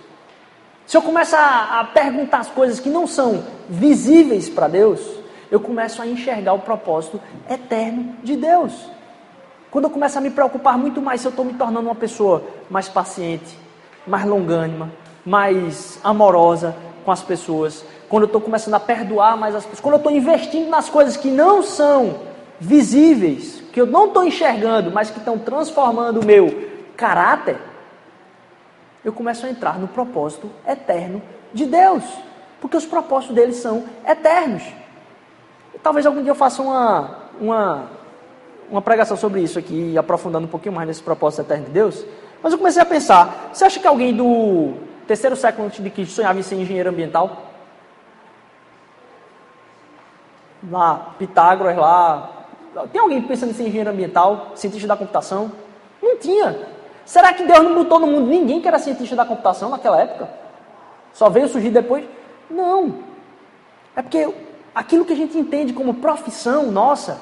Se eu começar a, a perguntar as coisas que não são visíveis para Deus, eu começo a enxergar o propósito eterno de Deus. Quando eu começo a me preocupar muito mais se eu estou me tornando uma pessoa mais paciente, mais longânima, mais amorosa com as pessoas, quando eu estou começando a perdoar mais as pessoas, quando eu estou investindo nas coisas que não são visíveis, que eu não estou enxergando, mas que estão transformando o meu caráter, eu começo a entrar no propósito eterno de Deus. Porque os propósitos dele são eternos. Talvez algum dia eu faça uma, uma, uma pregação sobre isso aqui, aprofundando um pouquinho mais nesse propósito eterno de Deus. Mas eu comecei a pensar: você acha que alguém do terceiro século antes de Cristo sonhava em ser engenheiro ambiental? Lá, Pitágoras, lá. Tem alguém pensando em ser engenheiro ambiental, cientista da computação? Não tinha. Será que Deus não botou no mundo ninguém que era cientista da computação naquela época? Só veio surgir depois? Não. É porque aquilo que a gente entende como profissão nossa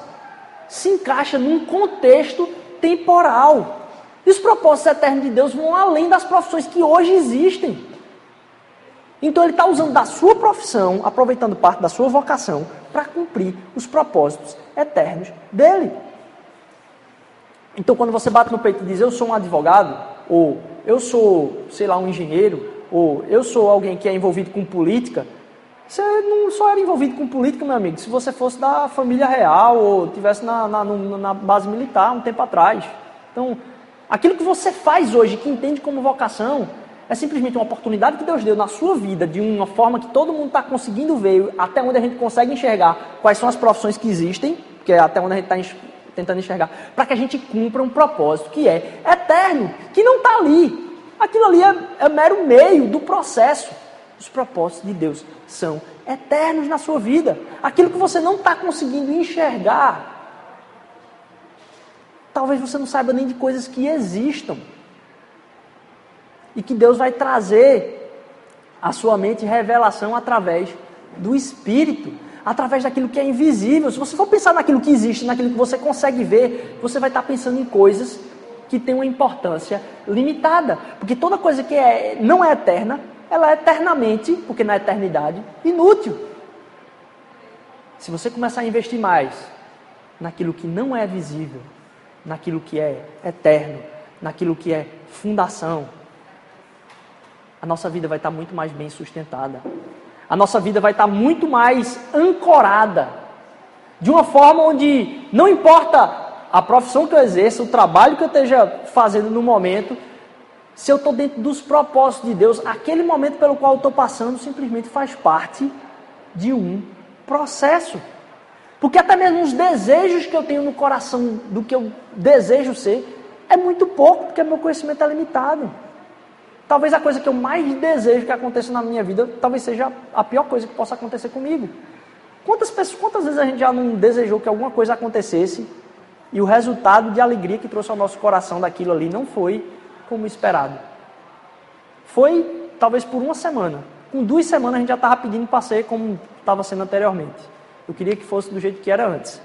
se encaixa num contexto temporal. E os propósitos eternos de Deus vão além das profissões que hoje existem. Então ele está usando da sua profissão, aproveitando parte da sua vocação, para cumprir os propósitos eternos dele. Então, quando você bate no peito e diz eu sou um advogado, ou eu sou, sei lá, um engenheiro, ou eu sou alguém que é envolvido com política, você não só era envolvido com política, meu amigo, se você fosse da família real ou tivesse na, na, na base militar um tempo atrás. Então, aquilo que você faz hoje, que entende como vocação, é simplesmente uma oportunidade que Deus deu na sua vida, de uma forma que todo mundo está conseguindo ver, até onde a gente consegue enxergar quais são as profissões que existem, porque é até onde a gente está tentando enxergar, para que a gente cumpra um propósito que é eterno, que não está ali. Aquilo ali é, é mero meio do processo. Os propósitos de Deus são eternos na sua vida. Aquilo que você não está conseguindo enxergar, talvez você não saiba nem de coisas que existam. E que Deus vai trazer à sua mente revelação através do Espírito através daquilo que é invisível. Se você for pensar naquilo que existe, naquilo que você consegue ver, você vai estar pensando em coisas que têm uma importância limitada. Porque toda coisa que é, não é eterna, ela é eternamente, porque na eternidade, inútil. Se você começar a investir mais naquilo que não é visível, naquilo que é eterno, naquilo que é fundação, a nossa vida vai estar muito mais bem sustentada. A nossa vida vai estar muito mais ancorada. De uma forma onde não importa a profissão que eu exerça, o trabalho que eu esteja fazendo no momento, se eu estou dentro dos propósitos de Deus, aquele momento pelo qual eu estou passando simplesmente faz parte de um processo. Porque até mesmo os desejos que eu tenho no coração do que eu desejo ser, é muito pouco, porque meu conhecimento é limitado. Talvez a coisa que eu mais desejo que aconteça na minha vida, talvez seja a pior coisa que possa acontecer comigo. Quantas, pessoas, quantas vezes a gente já não desejou que alguma coisa acontecesse e o resultado de alegria que trouxe ao nosso coração daquilo ali não foi como esperado? Foi talvez por uma semana. Com duas semanas a gente já estava pedindo ser como estava sendo anteriormente. Eu queria que fosse do jeito que era antes.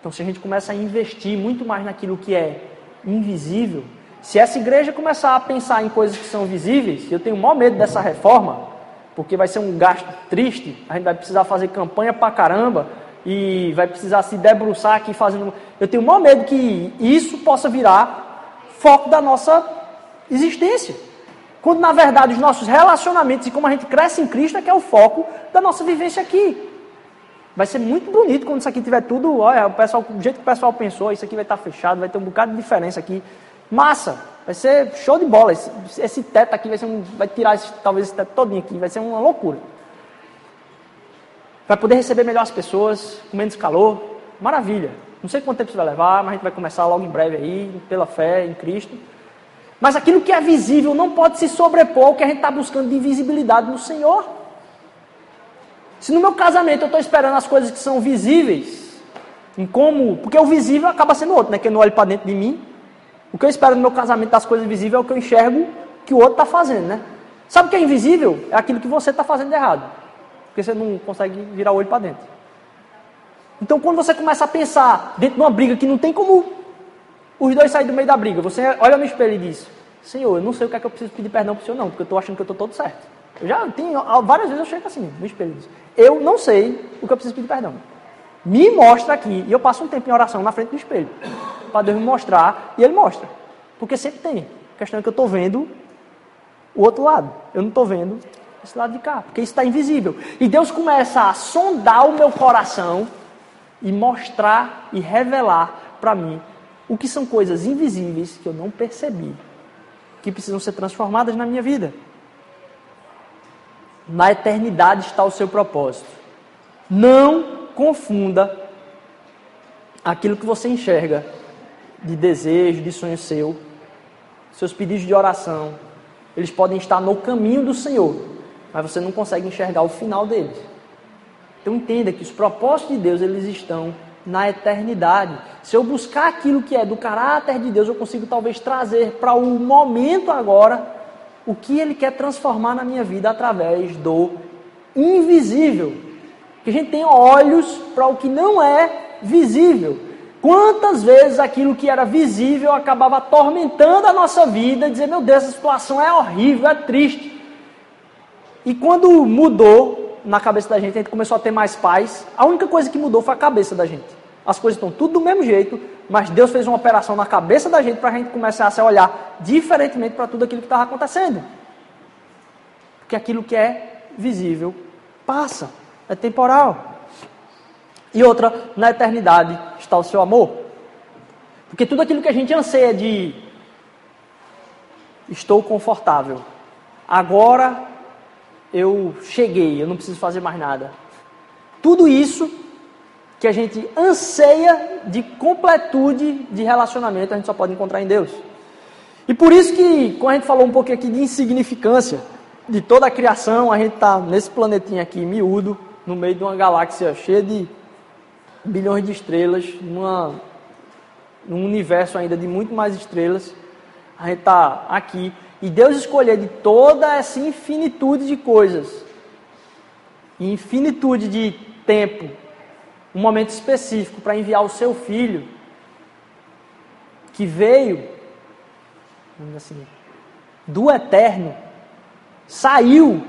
Então, se a gente começa a investir muito mais naquilo que é invisível, se essa igreja começar a pensar em coisas que são visíveis, eu tenho o maior medo dessa reforma, porque vai ser um gasto triste, a gente vai precisar fazer campanha pra caramba e vai precisar se debruçar aqui fazendo. Eu tenho o maior medo que isso possa virar foco da nossa existência. Quando na verdade os nossos relacionamentos e como a gente cresce em Cristo é que é o foco da nossa vivência aqui. Vai ser muito bonito quando isso aqui tiver tudo, olha, o pessoal, do jeito que o pessoal pensou, isso aqui vai estar fechado, vai ter um bocado de diferença aqui. Massa, vai ser show de bola. Esse, esse teto aqui vai ser um, vai tirar esse, talvez esse teto todinho aqui, vai ser uma loucura. Vai poder receber melhor as pessoas, com menos calor, maravilha. Não sei quanto tempo isso vai levar, mas a gente vai começar logo em breve aí, pela fé em Cristo. Mas aquilo que é visível não pode se sobrepor ao que a gente está buscando de invisibilidade no Senhor. Se no meu casamento eu estou esperando as coisas que são visíveis, em como. Porque o visível acaba sendo outro, né? Que eu não olho para dentro de mim. O que eu espero no meu casamento das coisas visíveis é o que eu enxergo que o outro está fazendo, né? Sabe o que é invisível? É aquilo que você está fazendo de errado. Porque você não consegue virar o olho para dentro. Então, quando você começa a pensar dentro de uma briga que não tem como os dois saírem do meio da briga, você olha no espelho e diz: Senhor, eu não sei o que é que eu preciso pedir perdão para o Senhor, não, porque eu estou achando que eu estou todo certo. Eu já tenho, várias vezes eu chego assim, no espelho e diz: Eu não sei o que eu preciso pedir perdão. Me mostra aqui. E eu passo um tempo em oração na frente do espelho. Para Deus me mostrar. E Ele mostra. Porque sempre tem. A questão é que eu estou vendo o outro lado. Eu não estou vendo esse lado de cá. Porque isso está invisível. E Deus começa a sondar o meu coração e mostrar e revelar para mim o que são coisas invisíveis que eu não percebi, que precisam ser transformadas na minha vida. Na eternidade está o seu propósito. Não confunda aquilo que você enxerga de desejo, de sonho seu, seus pedidos de oração, eles podem estar no caminho do Senhor, mas você não consegue enxergar o final deles. Então entenda que os propósitos de Deus, eles estão na eternidade. Se eu buscar aquilo que é do caráter de Deus, eu consigo talvez trazer para o momento agora o que ele quer transformar na minha vida através do invisível. Que a gente tem olhos para o que não é visível. Quantas vezes aquilo que era visível acabava atormentando a nossa vida, dizer, meu Deus, essa situação é horrível, é triste. E quando mudou na cabeça da gente, a gente começou a ter mais paz, a única coisa que mudou foi a cabeça da gente. As coisas estão tudo do mesmo jeito, mas Deus fez uma operação na cabeça da gente para a gente começar a se olhar diferentemente para tudo aquilo que estava acontecendo. Porque aquilo que é visível passa, é temporal. E outra, na eternidade está o seu amor. Porque tudo aquilo que a gente anseia de estou confortável, agora eu cheguei, eu não preciso fazer mais nada. Tudo isso que a gente anseia de completude de relacionamento, a gente só pode encontrar em Deus. E por isso que, quando a gente falou um pouquinho aqui de insignificância de toda a criação, a gente está nesse planetinha aqui, miúdo, no meio de uma galáxia cheia de bilhões de estrelas, numa, num universo ainda de muito mais estrelas. A gente está aqui. E Deus escolheu de toda essa infinitude de coisas, infinitude de tempo, um momento específico para enviar o seu filho, que veio, assim, do eterno, saiu,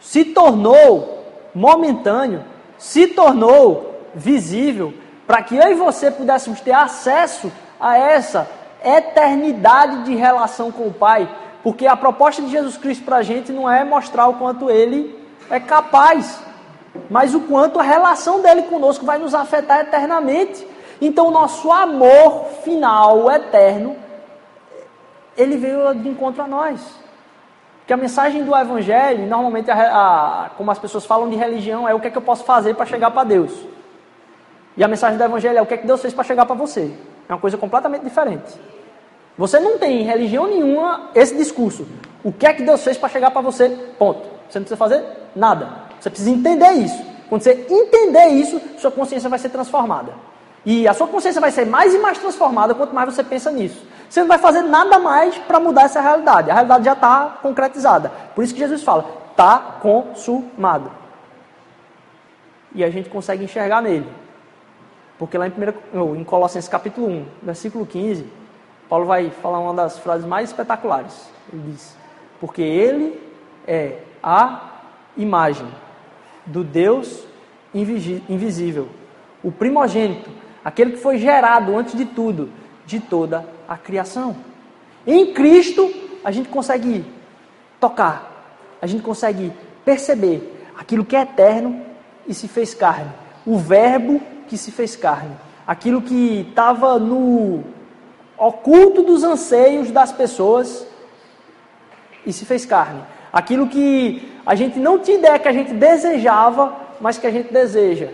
se tornou momentâneo, se tornou visível, para que eu e você pudéssemos ter acesso a essa eternidade de relação com o Pai. Porque a proposta de Jesus Cristo para a gente não é mostrar o quanto ele é capaz, mas o quanto a relação dele conosco vai nos afetar eternamente. Então, o nosso amor final, eterno, ele veio de encontro a nós. Porque a mensagem do Evangelho, normalmente, a, a, como as pessoas falam de religião, é o que é que eu posso fazer para chegar para Deus. E a mensagem do Evangelho é o que é que Deus fez para chegar para você. É uma coisa completamente diferente. Você não tem em religião nenhuma esse discurso. O que é que Deus fez para chegar para você? Ponto. Você não precisa fazer nada. Você precisa entender isso. Quando você entender isso, sua consciência vai ser transformada. E a sua consciência vai ser mais e mais transformada quanto mais você pensa nisso. Você não vai fazer nada mais para mudar essa realidade. A realidade já está concretizada. Por isso que Jesus fala: está consumado. E a gente consegue enxergar nele. Porque lá em, primeira, em Colossenses capítulo 1, versículo 15, Paulo vai falar uma das frases mais espetaculares. Ele diz: Porque ele é a imagem do Deus invisível, o primogênito aquele que foi gerado antes de tudo, de toda a criação. Em Cristo, a gente consegue tocar, a gente consegue perceber aquilo que é eterno e se fez carne. O Verbo que se fez carne. Aquilo que estava no oculto dos anseios das pessoas e se fez carne. Aquilo que a gente não tinha ideia que a gente desejava, mas que a gente deseja.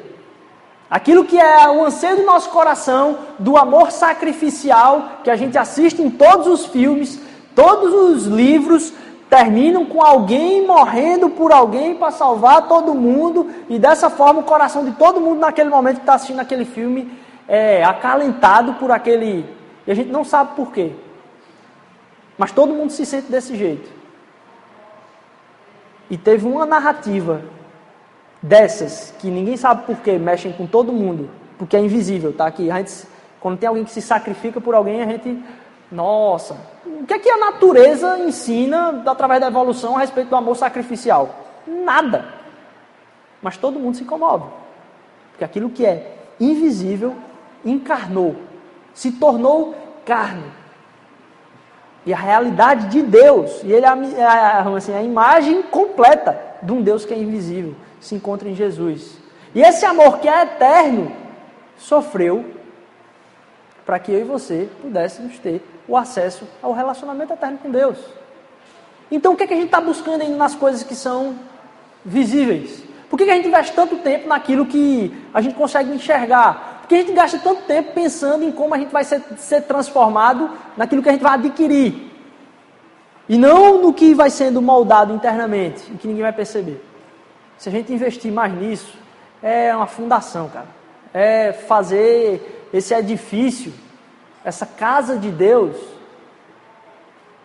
Aquilo que é o anseio do nosso coração, do amor sacrificial que a gente assiste em todos os filmes, todos os livros terminam com alguém morrendo por alguém para salvar todo mundo, e dessa forma o coração de todo mundo naquele momento que está assistindo aquele filme é acalentado por aquele. E a gente não sabe por quê. Mas todo mundo se sente desse jeito. E teve uma narrativa dessas que ninguém sabe por que mexem com todo mundo, porque é invisível, tá? aqui. a gente, quando tem alguém que se sacrifica por alguém, a gente, nossa, o que é que a natureza ensina através da evolução a respeito do amor sacrificial? Nada. Mas todo mundo se comove, porque aquilo que é invisível encarnou, se tornou carne. E a realidade de Deus, e ele é a, assim, a imagem completa de um Deus que é invisível se encontra em Jesus. E esse amor que é eterno sofreu para que eu e você pudéssemos ter o acesso ao relacionamento eterno com Deus. Então, o que, é que a gente está buscando ainda nas coisas que são visíveis? Por que, que a gente investe tanto tempo naquilo que a gente consegue enxergar? Por que a gente gasta tanto tempo pensando em como a gente vai ser, ser transformado naquilo que a gente vai adquirir? E não no que vai sendo moldado internamente e que ninguém vai perceber. Se a gente investir mais nisso, é uma fundação, cara. É fazer esse edifício, essa casa de Deus,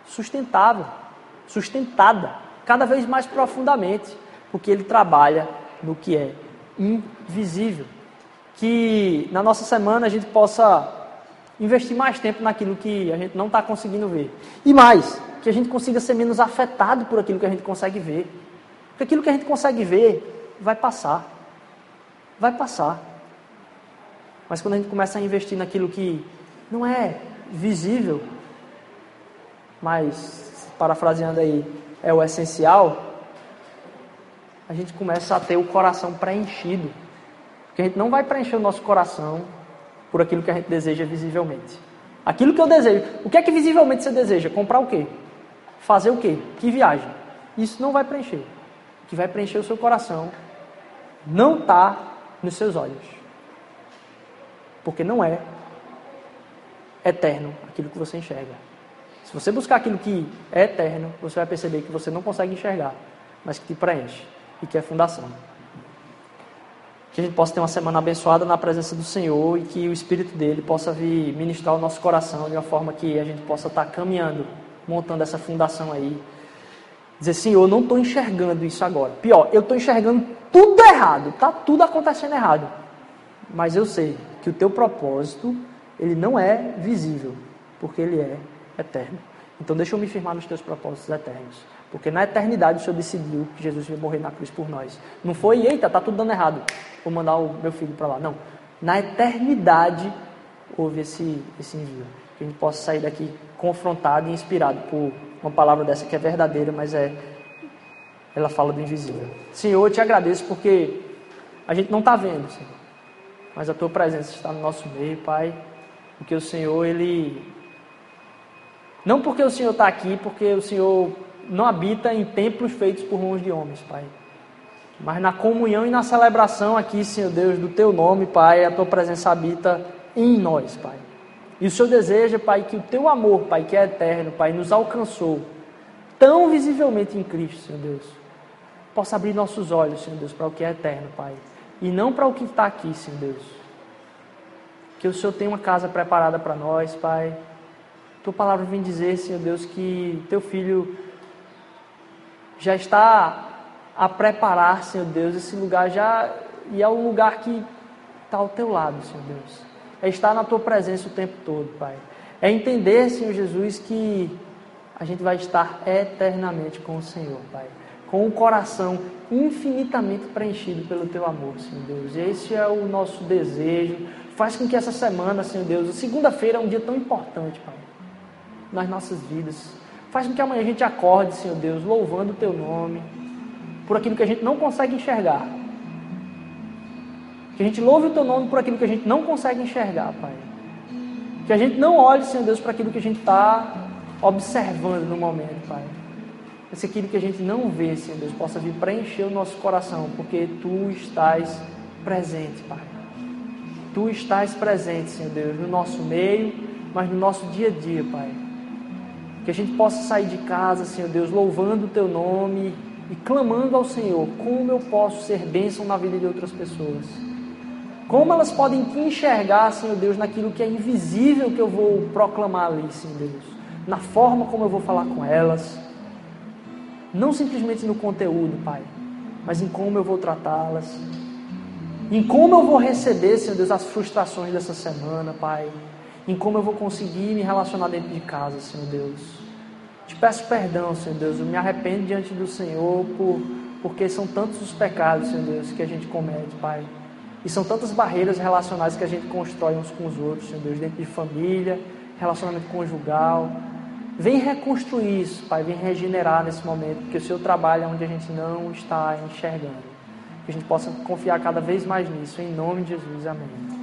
sustentável, sustentada, cada vez mais profundamente, porque ele trabalha no que é invisível. Que na nossa semana a gente possa investir mais tempo naquilo que a gente não está conseguindo ver. E mais, que a gente consiga ser menos afetado por aquilo que a gente consegue ver. Porque aquilo que a gente consegue ver vai passar. Vai passar. Mas quando a gente começa a investir naquilo que não é visível, mas, parafraseando aí, é o essencial, a gente começa a ter o coração preenchido. Porque a gente não vai preencher o nosso coração por aquilo que a gente deseja visivelmente. Aquilo que eu desejo. O que é que visivelmente você deseja? Comprar o quê? Fazer o quê? Que viagem? Isso não vai preencher que vai preencher o seu coração não está nos seus olhos. Porque não é eterno aquilo que você enxerga. Se você buscar aquilo que é eterno, você vai perceber que você não consegue enxergar, mas que te preenche e que é fundação. Que a gente possa ter uma semana abençoada na presença do Senhor e que o Espírito dele possa vir ministrar o nosso coração de uma forma que a gente possa estar caminhando, montando essa fundação aí Dizer, Senhor, eu não estou enxergando isso agora. Pior, eu estou enxergando tudo errado, está tudo acontecendo errado. Mas eu sei que o teu propósito, ele não é visível, porque ele é eterno. Então deixa eu me firmar nos teus propósitos eternos. Porque na eternidade o Senhor decidiu que Jesus ia morrer na cruz por nós. Não foi, eita, está tudo dando errado, vou mandar o meu filho para lá. Não. Na eternidade houve esse, esse envio. Que a gente possa sair daqui confrontado e inspirado por uma palavra dessa que é verdadeira, mas é ela fala do invisível. Senhor, eu te agradeço porque a gente não está vendo, Senhor, mas a tua presença está no nosso meio, Pai, porque o Senhor, ele. Não porque o Senhor está aqui, porque o Senhor não habita em templos feitos por mãos de homens, Pai. Mas na comunhão e na celebração aqui, Senhor Deus, do Teu nome, Pai, a Tua presença habita em nós, Pai. E o Senhor deseja, Pai, que o Teu amor, Pai, que é eterno, Pai, nos alcançou tão visivelmente em Cristo, Senhor Deus, possa abrir nossos olhos, Senhor Deus, para o que é eterno, Pai, e não para o que está aqui, Senhor Deus. Que o Senhor tenha uma casa preparada para nós, Pai. Tua palavra vem dizer, Senhor Deus, que Teu Filho já está a preparar, Senhor Deus, esse lugar já e é o lugar que está ao Teu lado, Senhor Deus. É estar na Tua presença o tempo todo, Pai. É entender, Senhor Jesus, que a gente vai estar eternamente com o Senhor, Pai. Com o coração infinitamente preenchido pelo Teu amor, Senhor Deus. Esse é o nosso desejo. Faz com que essa semana, Senhor Deus, segunda-feira é um dia tão importante, Pai, nas nossas vidas. Faz com que amanhã a gente acorde, Senhor Deus, louvando o Teu nome, por aquilo que a gente não consegue enxergar. Que a gente louve o Teu nome por aquilo que a gente não consegue enxergar, Pai. Que a gente não olhe, Senhor Deus, para aquilo que a gente está observando no momento, Pai. Mas aquilo que a gente não vê, Senhor Deus, possa vir preencher o nosso coração, porque Tu estás presente, Pai. Tu estás presente, Senhor Deus, no nosso meio, mas no nosso dia a dia, Pai. Que a gente possa sair de casa, Senhor Deus, louvando o Teu nome e clamando ao Senhor: como eu posso ser bênção na vida de outras pessoas? Como elas podem te enxergar, Senhor Deus, naquilo que é invisível que eu vou proclamar ali, Senhor Deus? Na forma como eu vou falar com elas. Não simplesmente no conteúdo, Pai, mas em como eu vou tratá-las. Em como eu vou receber, Senhor Deus, as frustrações dessa semana, Pai em como eu vou conseguir me relacionar dentro de casa, Senhor Deus. Te peço perdão, Senhor Deus, eu me arrependo diante do Senhor por, porque são tantos os pecados, Senhor Deus, que a gente comete, Pai. E são tantas barreiras relacionais que a gente constrói uns com os outros, Senhor Deus, dentro de família, relacionamento conjugal. Vem reconstruir isso, Pai, vem regenerar nesse momento, porque o Senhor trabalha onde a gente não está enxergando. Que a gente possa confiar cada vez mais nisso, em nome de Jesus, amém.